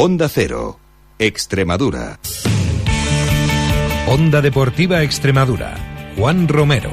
Onda Cero, Extremadura. Onda Deportiva Extremadura. Juan Romero.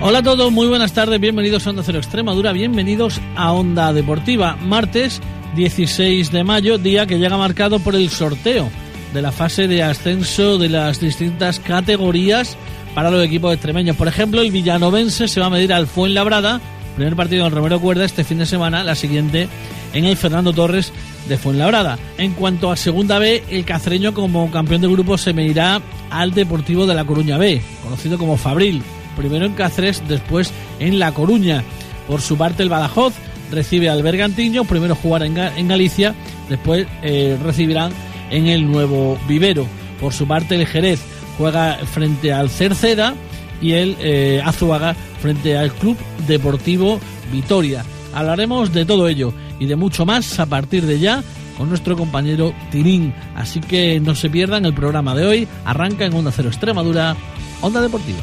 Hola a todos, muy buenas tardes, bienvenidos a Onda Cero Extremadura, bienvenidos a Onda Deportiva. Martes 16 de mayo, día que llega marcado por el sorteo de la fase de ascenso de las distintas categorías para los equipos extremeños. Por ejemplo, el villanovense se va a medir al Fuenlabrada, primer partido en Romero Cuerda este fin de semana, la siguiente en el Fernando Torres de Fuenlabrada. En cuanto a Segunda B, el cacreño como campeón de grupo se medirá al Deportivo de La Coruña B, conocido como Fabril, primero en Cáceres, después en La Coruña. Por su parte, el Badajoz recibe al Bergantiño, primero jugará en, Galicia, después eh, recibirán en el Nuevo Vivero. Por su parte, el Jerez juega frente al Cerceda y el eh, Azuaga frente al Club Deportivo Vitoria. Hablaremos de todo ello y de mucho más a partir de ya con nuestro compañero Tirín. Así que no se pierdan el programa de hoy. Arranca en Onda Cero Extremadura, Onda Deportiva.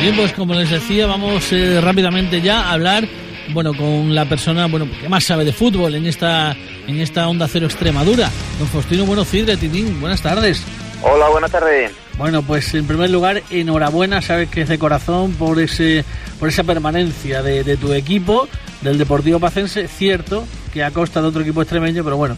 Bien, pues como les decía, vamos eh, rápidamente ya a hablar bueno, con la persona bueno, que más sabe de fútbol en esta, en esta Onda Cero Extremadura. Don Faustino Bueno Cidre, Tirín, buenas tardes. Hola, buenas tardes. Bueno, pues en primer lugar, enhorabuena, sabes que es de corazón por ese por esa permanencia de, tu equipo, del Deportivo Pacense, cierto que a costa de otro equipo extremeño, pero bueno,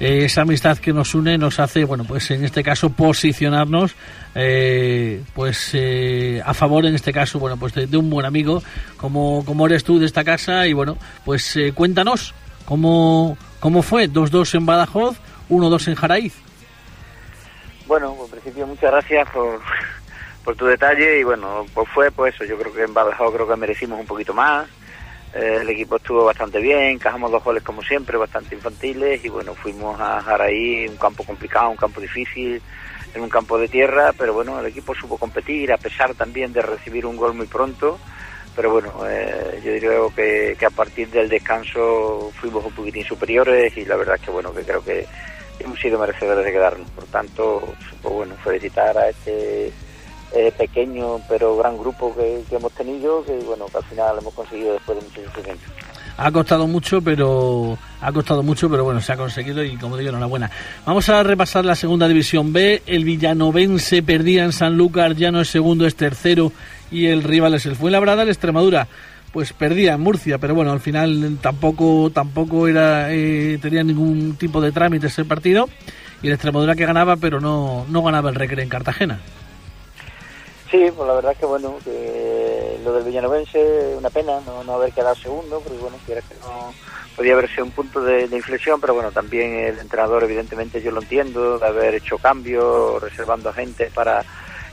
eh, esa amistad que nos une nos hace, bueno, pues en este caso posicionarnos, eh, pues eh, a favor en este caso, bueno, pues de, un buen amigo como, como eres tú de esta casa. Y bueno, pues cuéntanos cómo, cómo fue, 2-2 en Badajoz, 1-2 en Jaraíz. Bueno, en principio muchas gracias por, por tu detalle y bueno, pues fue pues eso, yo creo que en Badajoz creo que merecimos un poquito más, eh, el equipo estuvo bastante bien, encajamos dos goles como siempre, bastante infantiles y bueno, fuimos a Jaraí, un campo complicado, un campo difícil, en un campo de tierra, pero bueno, el equipo supo competir a pesar también de recibir un gol muy pronto, pero bueno, eh, yo diría que, que a partir del descanso fuimos un poquitín superiores y la verdad es que bueno, que creo que hemos sido merecedores de quedarnos. Por tanto, pues bueno, felicitar a este eh, pequeño pero gran grupo que, hemos tenido, que bueno, que al final hemos conseguido después de mucho sufrimiento. Ha costado mucho, pero ha costado mucho, pero bueno, se ha conseguido y como digo, enhorabuena. Vamos a repasar la segunda división B. El Villanovense perdía en San Lucas, ya no es segundo, es tercero y el rival es el Fuenlabrada, el Extremadura pues perdía en Murcia, pero bueno, al final tampoco tampoco era eh, tenía ningún tipo de trámite ese partido y el Extremadura que ganaba, pero no, no ganaba el Recre en Cartagena. Sí, pues la verdad es que bueno, que lo del Villanovense, una pena no, no haber quedado segundo, porque bueno, que no podía haberse un punto de, de, inflexión, pero bueno, también el entrenador evidentemente yo lo entiendo, de haber hecho cambios, reservando a gente para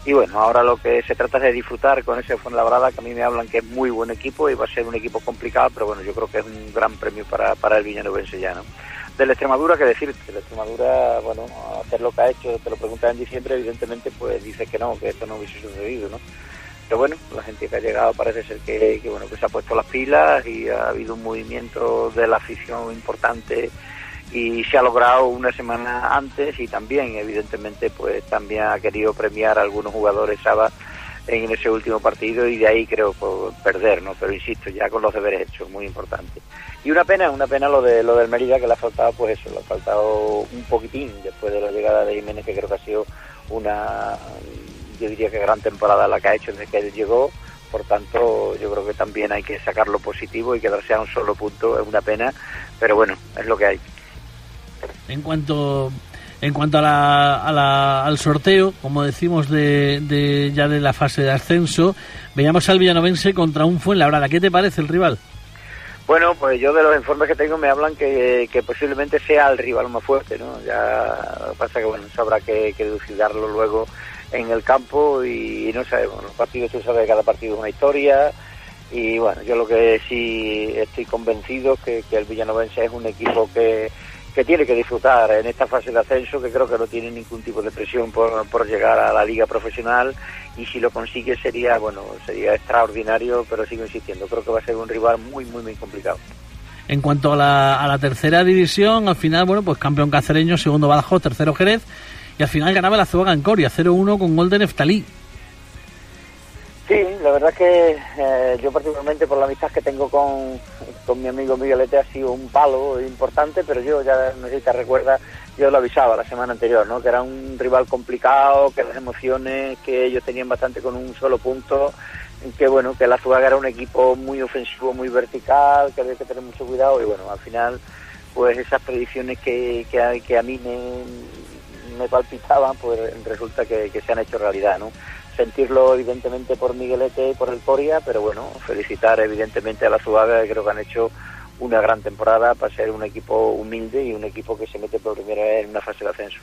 y bueno, ahora lo que se trata es de disfrutar con ese Fuenlabrada, que a mí me hablan que es muy buen equipo y va a ser un equipo complicado, pero bueno, yo creo que es un gran premio para, para el Villanovense ya, ¿no? De la Extremadura, que decirte, la Extremadura, bueno, hacer lo que ha hecho, te lo preguntas en diciembre, evidentemente, pues dice que no, que esto no hubiese sucedido, ¿no? Pero bueno, la gente que ha llegado parece ser que, que bueno, que se ha puesto las pilas y ha habido un movimiento de la afición importante y se ha logrado una semana antes y también evidentemente pues también ha querido premiar a algunos jugadores Saba en ese último partido y de ahí creo pues, perder no pero insisto ya con los deberes hechos muy importante. Y una pena una pena lo de lo del Mérida que le ha faltado pues eso le ha faltado un poquitín después de la llegada de Jiménez que creo que ha sido una yo diría que gran temporada la que ha hecho desde que él llegó. Por tanto yo creo que también hay que sacar lo positivo y quedarse a un solo punto es una pena pero bueno es lo que hay en cuanto en cuanto a la, al sorteo, como decimos de, ya de la fase de ascenso, veíamos al Villanovense contra un Fuenlabrada. ¿Qué te parece el rival? Bueno, pues yo de los informes que tengo me hablan que, posiblemente sea el rival más fuerte, ¿no? Ya pasa que, bueno, habrá que, que dilucidarlo luego en el campo y, no sabemos, los partidos, tú sabes, cada partido es una historia y bueno, yo lo que sí estoy convencido que, que el Villanovense es un equipo que que tiene que disfrutar en esta fase de ascenso, que creo que no tiene ningún tipo de presión por, por llegar a la liga profesional y si lo consigue sería, bueno, sería extraordinario, pero sigo insistiendo, creo que va a ser un rival muy, muy, muy complicado. En cuanto a la, a la tercera división, al final, bueno, pues campeón cacereño, segundo Badajoz, tercero Jerez, y al final ganaba la Zuaga en Coria, 0-1 con gol de Neftalí. Sí, la verdad es que eh, yo particularmente por la amistad que tengo con, con mi amigo Miguelete ha sido un palo importante, pero yo ya no sé si te recuerdas, yo lo avisaba la semana anterior, ¿no? Que era un rival complicado, que las emociones que ellos tenían bastante con un solo punto, que bueno, que la Zuaga era un equipo muy ofensivo, muy vertical, que había que tener mucho cuidado y bueno, al final pues esas predicciones que, que, que a mí me, me palpitaban, pues resulta que, que se han hecho realidad, ¿no? Sentirlo evidentemente por Miguelete y por el Coria, pero bueno, felicitar evidentemente a la Zuaga, que creo que han hecho una gran temporada para ser un equipo humilde y un equipo que se mete por primera vez en una fase de ascenso.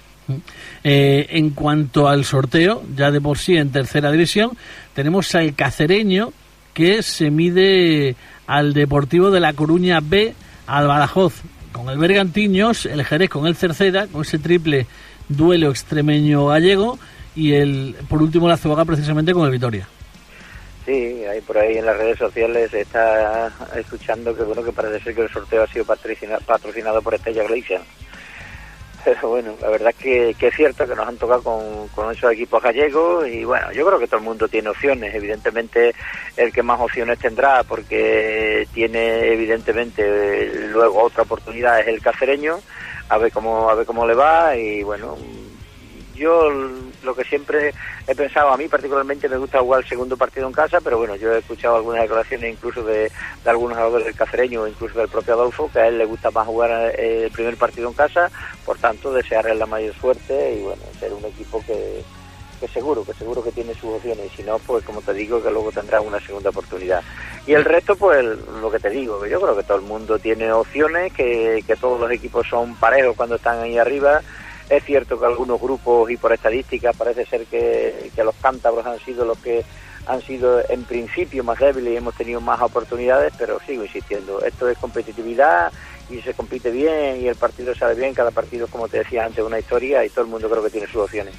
Eh, en cuanto al sorteo, ya de por sí en tercera división, tenemos al Cacereño que se mide al Deportivo de La Coruña B, al Badajoz con el Bergantiños, el Jerez con el Cerceda, con ese triple duelo extremeño gallego y el por último la Zuaga precisamente con el Vitoria. Sí, ahí por ahí en las redes sociales está escuchando que bueno que parece ser que el sorteo ha sido patrocinado por Estella Galicia. Pero bueno, la verdad es que, que, es cierto que nos han tocado con, con esos equipos gallegos y bueno, yo creo que todo el mundo tiene opciones. Evidentemente el que más opciones tendrá porque tiene evidentemente luego otra oportunidad es el cacereño, a ver cómo, a ver cómo le va y bueno, yo lo que siempre he pensado, a mí particularmente me gusta jugar el segundo partido en casa, pero bueno, yo he escuchado algunas declaraciones incluso de, algunos jugadores del cacereño, incluso del propio Adolfo, que a él le gusta más jugar el primer partido en casa, por tanto desearle la mayor suerte y bueno, ser un equipo que, que seguro, que seguro que tiene sus opciones, y si no, pues como te digo, que luego tendrá una segunda oportunidad. Y el resto, pues lo que te digo, que yo creo que todo el mundo tiene opciones, que, que todos los equipos son parejos cuando están ahí arriba, es cierto que algunos grupos y por estadísticas parece ser que, los cántabros han sido los que han sido en principio más débiles y hemos tenido más oportunidades, pero sigo insistiendo, esto es competitividad y se compite bien y el partido sale bien, cada partido, como te decía antes, una historia y todo el mundo creo que tiene sus opciones.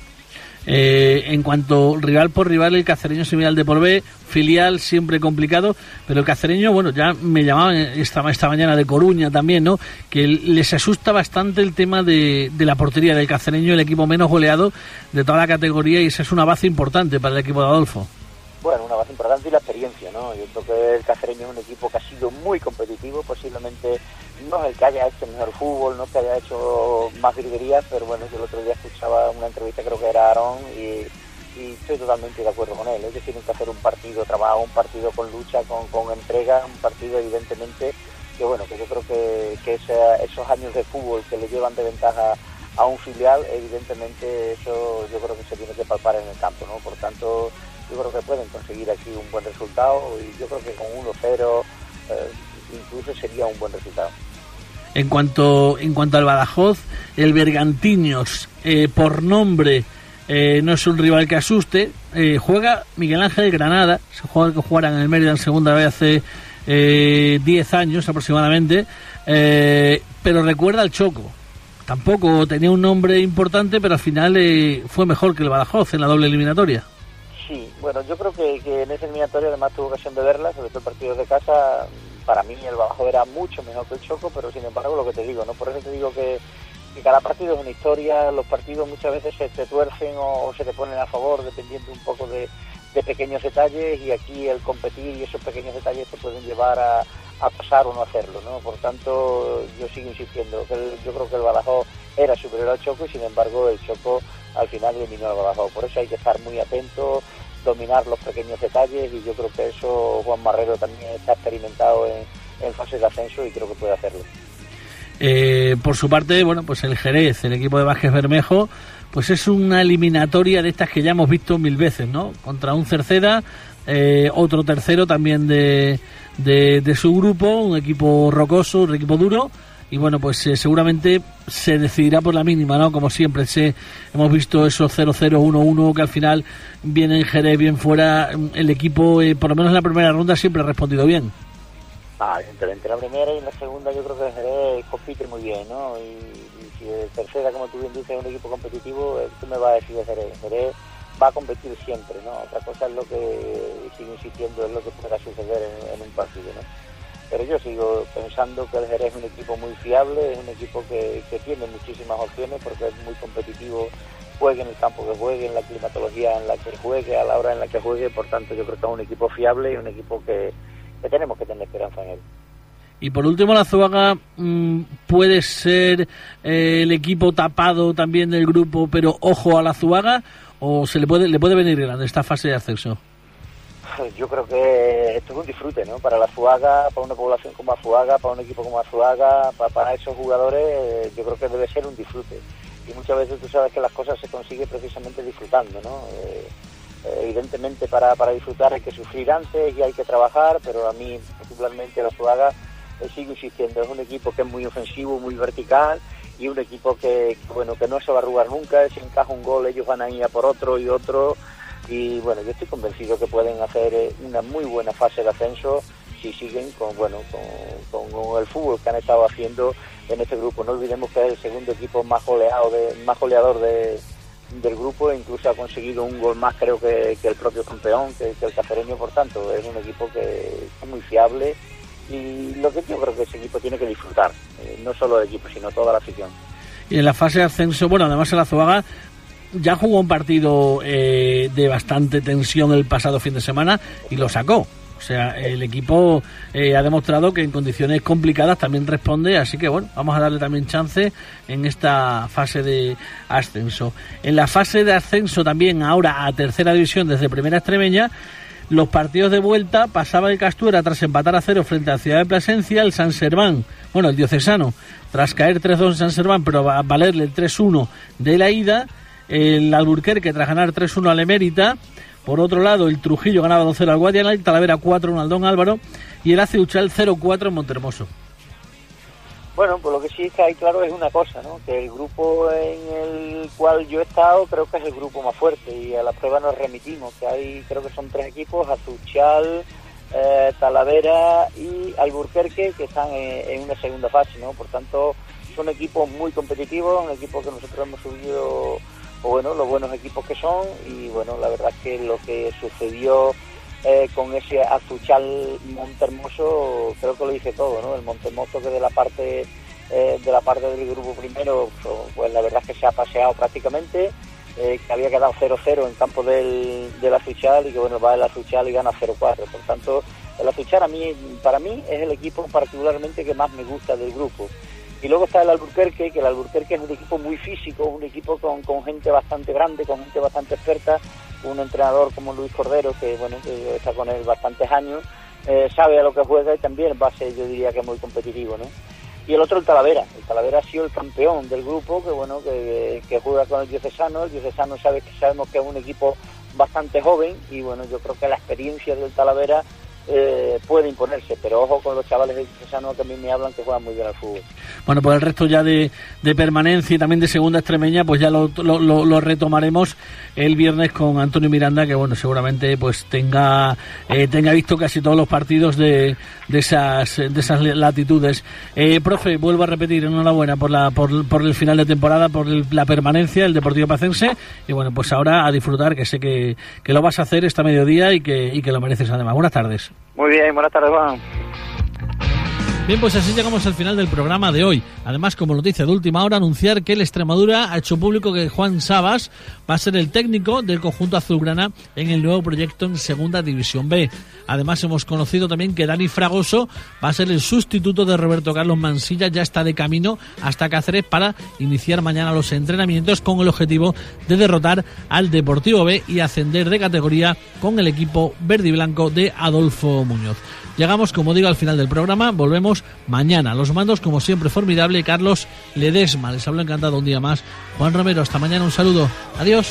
Eh, en cuanto rival por rival, el cacereño al de por B, filial siempre complicado, pero el cacereño, bueno, ya me llamaban esta, esta mañana de Coruña también, ¿no? Que les asusta bastante el tema de, de la portería del cacereño, el equipo menos goleado de toda la categoría, y esa es una base importante para el equipo de Adolfo. Bueno, una base importante y la experiencia, ¿no? Yo creo que el Cacereño es un equipo que ha sido muy competitivo, posiblemente no es el que haya hecho mejor fútbol, no es que haya hecho más virguerías, pero bueno, yo el otro día escuchaba una entrevista, creo que era Aaron, y, estoy totalmente de acuerdo con él. Ellos tienen que hacer un partido trabajo, un partido con lucha, con, con entrega, un partido evidentemente que bueno, que yo creo que, que esos años de fútbol que le llevan de ventaja a un filial, evidentemente eso yo creo que se tiene que palpar en el campo, ¿no? Por tanto, yo creo que pueden conseguir aquí un buen resultado y yo creo que con 1-0 eh, incluso sería un buen resultado. En cuanto, en cuanto al Badajoz, el Bergantiños, eh, por nombre, eh, no es un rival que asuste. juega Miguel Ángel Granada, se juega que jugaran en el Mérida en segunda vez hace 10 años aproximadamente, pero recuerda al Choco. Tampoco tenía un nombre importante, pero al final fue mejor que el Badajoz en la doble eliminatoria. Sí, bueno, yo creo que, en ese eliminatorio además tuve ocasión de verla, sobre todo partidos de casa. Para mí el Bajo era mucho mejor que el Choco, pero sin embargo lo que te digo, ¿no? Por eso te digo que, cada partido es una historia, los partidos muchas veces se te tuercen o, se te ponen a favor dependiendo un poco de, pequeños detalles y aquí el competir y esos pequeños detalles te pueden llevar a, pasar o no hacerlo, ¿no? Por tanto, yo sigo insistiendo, que yo creo que el Badajoz era superior al Choco y sin embargo el Choco al final eliminó al Badajoz. Por eso hay que estar muy atento, dominar los pequeños detalles y yo creo que eso Juan Marrero también está experimentado en, en fase de ascenso y creo que puede hacerlo. Eh, por su parte, bueno, pues el Jerez, el equipo de Vázquez Bermejo, pues es una eliminatoria de estas que ya hemos visto mil veces, ¿no? Contra un Cerceda, eh, otro tercero también de, de, de, su grupo, un equipo rocoso, un equipo duro, y bueno, pues eh, seguramente se decidirá por la mínima, ¿no? Como siempre, se, hemos visto esos 0-0, 1-1 que al final viene en Jerez, bien fuera. El equipo, eh, por lo menos en la primera ronda, siempre ha respondido bien. Ah, entre la primera y la segunda yo creo que Jerez compite muy bien, ¿no? Y, si el tercera, como tú bien dices, es un equipo competitivo, eh, tú me vas a decir de Jerez. Jerez va a competir siempre, ¿no? Otra cosa es lo que, sigo insistiendo, es lo que pueda suceder en un partido, ¿no? Pero yo sigo pensando que el Jerez es un equipo muy fiable, es un equipo que, tiene muchísimas opciones porque es muy competitivo, juegue en el campo que juegue, en la climatología en la que juegue, a la hora en la que juegue, por tanto yo creo que es un equipo fiable y un equipo que, tenemos que tener esperanza en él. Y por último, la Zuaga mm, puede ser eh, el equipo tapado también del grupo, pero ojo a la Zuaga, o se le puede, le puede venir grande esta fase de ascenso. Yo creo que esto es un disfrute, ¿no? Para la Zuaga, para una población como Azuaga, para un equipo como Azuaga, para, para esos jugadores, eh, yo creo que debe ser un disfrute. Y muchas veces tú sabes que las cosas se consiguen precisamente disfrutando, ¿no? Eh, evidentemente para, para disfrutar hay que sufrir antes y hay que trabajar, pero a mí particularmente la Zuaga eh, sigo insistiendo, es un equipo que es muy ofensivo, muy vertical y un equipo que, bueno que no se va a arrugar nunca, si encaja un gol ellos van a ir a por otro y otro y bueno, yo estoy convencido que pueden hacer eh, una muy buena fase de ascenso si siguen con bueno con, el fútbol que han estado haciendo en este grupo. No olvidemos que es el segundo equipo más goleado de, más goleador de, del grupo e incluso ha conseguido un gol más creo que, el propio campeón, que, el cacereño, por tanto, es un equipo que es muy fiable y lo que yo creo que ese equipo tiene que disfrutar, eh, no solo el equipo, sino toda la afición. Y en la fase de ascenso, bueno, además el Azuaga ya jugó un partido eh, de bastante tensión el pasado fin de semana y lo sacó. O sea, el equipo eh, ha demostrado que en condiciones complicadas también responde, así que bueno, vamos a darle también chance en esta fase de ascenso. En la fase de ascenso también ahora a tercera división desde primera extremeña, los partidos de vuelta pasaba el Castuera tras empatar a cero frente a Ciudad de Plasencia, el San Serván, bueno, el Diocesano, tras caer 3-2 en San Serván, pero a valerle el 3-1 de la ida, el Alburquerque tras ganar 3-1 al Emérita, por otro lado, el Trujillo ganaba 2-0 al Guadiana, el Talavera 4-1 al Don Álvaro y el Aceuchal 0-4 en Montermoso. Bueno, pues lo que sí está ahí claro es una cosa, ¿no? Que el grupo en el cual yo he estado creo que es el grupo más fuerte y a la prueba nos remitimos, que hay creo que son tres equipos, Azuchal, eh, Talavera y Alburquerque que están en, en, una segunda fase, ¿no? Por tanto, son equipos muy competitivos, un equipo que nosotros hemos subido bueno, los buenos equipos que son y bueno, la verdad es que lo que sucedió eh, con ese Azuchal Montermoso creo que lo dice todo, ¿no? El Montermoso que de la parte eh, de la parte del grupo primero, pues la verdad es que se ha paseado prácticamente, eh, que había quedado 0-0 en campo del, del Azuchal y que bueno, va el Azuchal y gana 0-4. Por tanto, el Azuchal a mí, para mí es el equipo particularmente que más me gusta del grupo. Y luego está el Alburquerque, que el Alburquerque es un equipo muy físico, un equipo con, con gente bastante grande, con gente bastante experta, un entrenador como Luis Cordero, que bueno, está con él bastantes años, eh, sabe a lo que juega y también va a ser, yo diría que muy competitivo, ¿no? Y el otro el Talavera, el Talavera ha sido el campeón del grupo, que bueno, que, juega con el Diocesano, el Diocesano sabe sabemos que es un equipo bastante joven y bueno, yo creo que la experiencia del Talavera eh, puede imponerse, pero ojo con los chavales de Cesano que a mí me hablan que juegan muy bien al fútbol. Bueno, pues el resto ya de, permanencia y también de segunda extremeña, pues ya lo, lo, retomaremos el viernes con Antonio Miranda, que bueno, seguramente pues tenga eh, tenga visto casi todos los partidos de, de esas de esas latitudes. Eh, profe, vuelvo a repetir, enhorabuena por la por, por el final de temporada, por la permanencia, el Deportivo Pacense, y bueno, pues ahora a disfrutar, que sé que, que lo vas a hacer esta mediodía y que, y que lo mereces además. Buenas tardes. Muy bien, buenas tardes, Juan. Bien, pues así llegamos al final del programa de hoy. Además, como noticia de última hora, anunciar que el Extremadura ha hecho público que Juan Sabas va a ser el técnico del conjunto azulgrana en el nuevo proyecto en Segunda División B. Además, hemos conocido también que Dani Fragoso va a ser el sustituto de Roberto Carlos Mansilla, ya está de camino hasta Cáceres para iniciar mañana los entrenamientos con el objetivo de derrotar al Deportivo B y ascender de categoría con el equipo verde y blanco de Adolfo Muñoz. Llegamos, como digo, al final del programa. Volvemos mañana. Los mandos, como siempre, formidable. Carlos Ledesma. Les hablo encantado un día más. Juan Romero, hasta mañana. Un saludo. Adiós.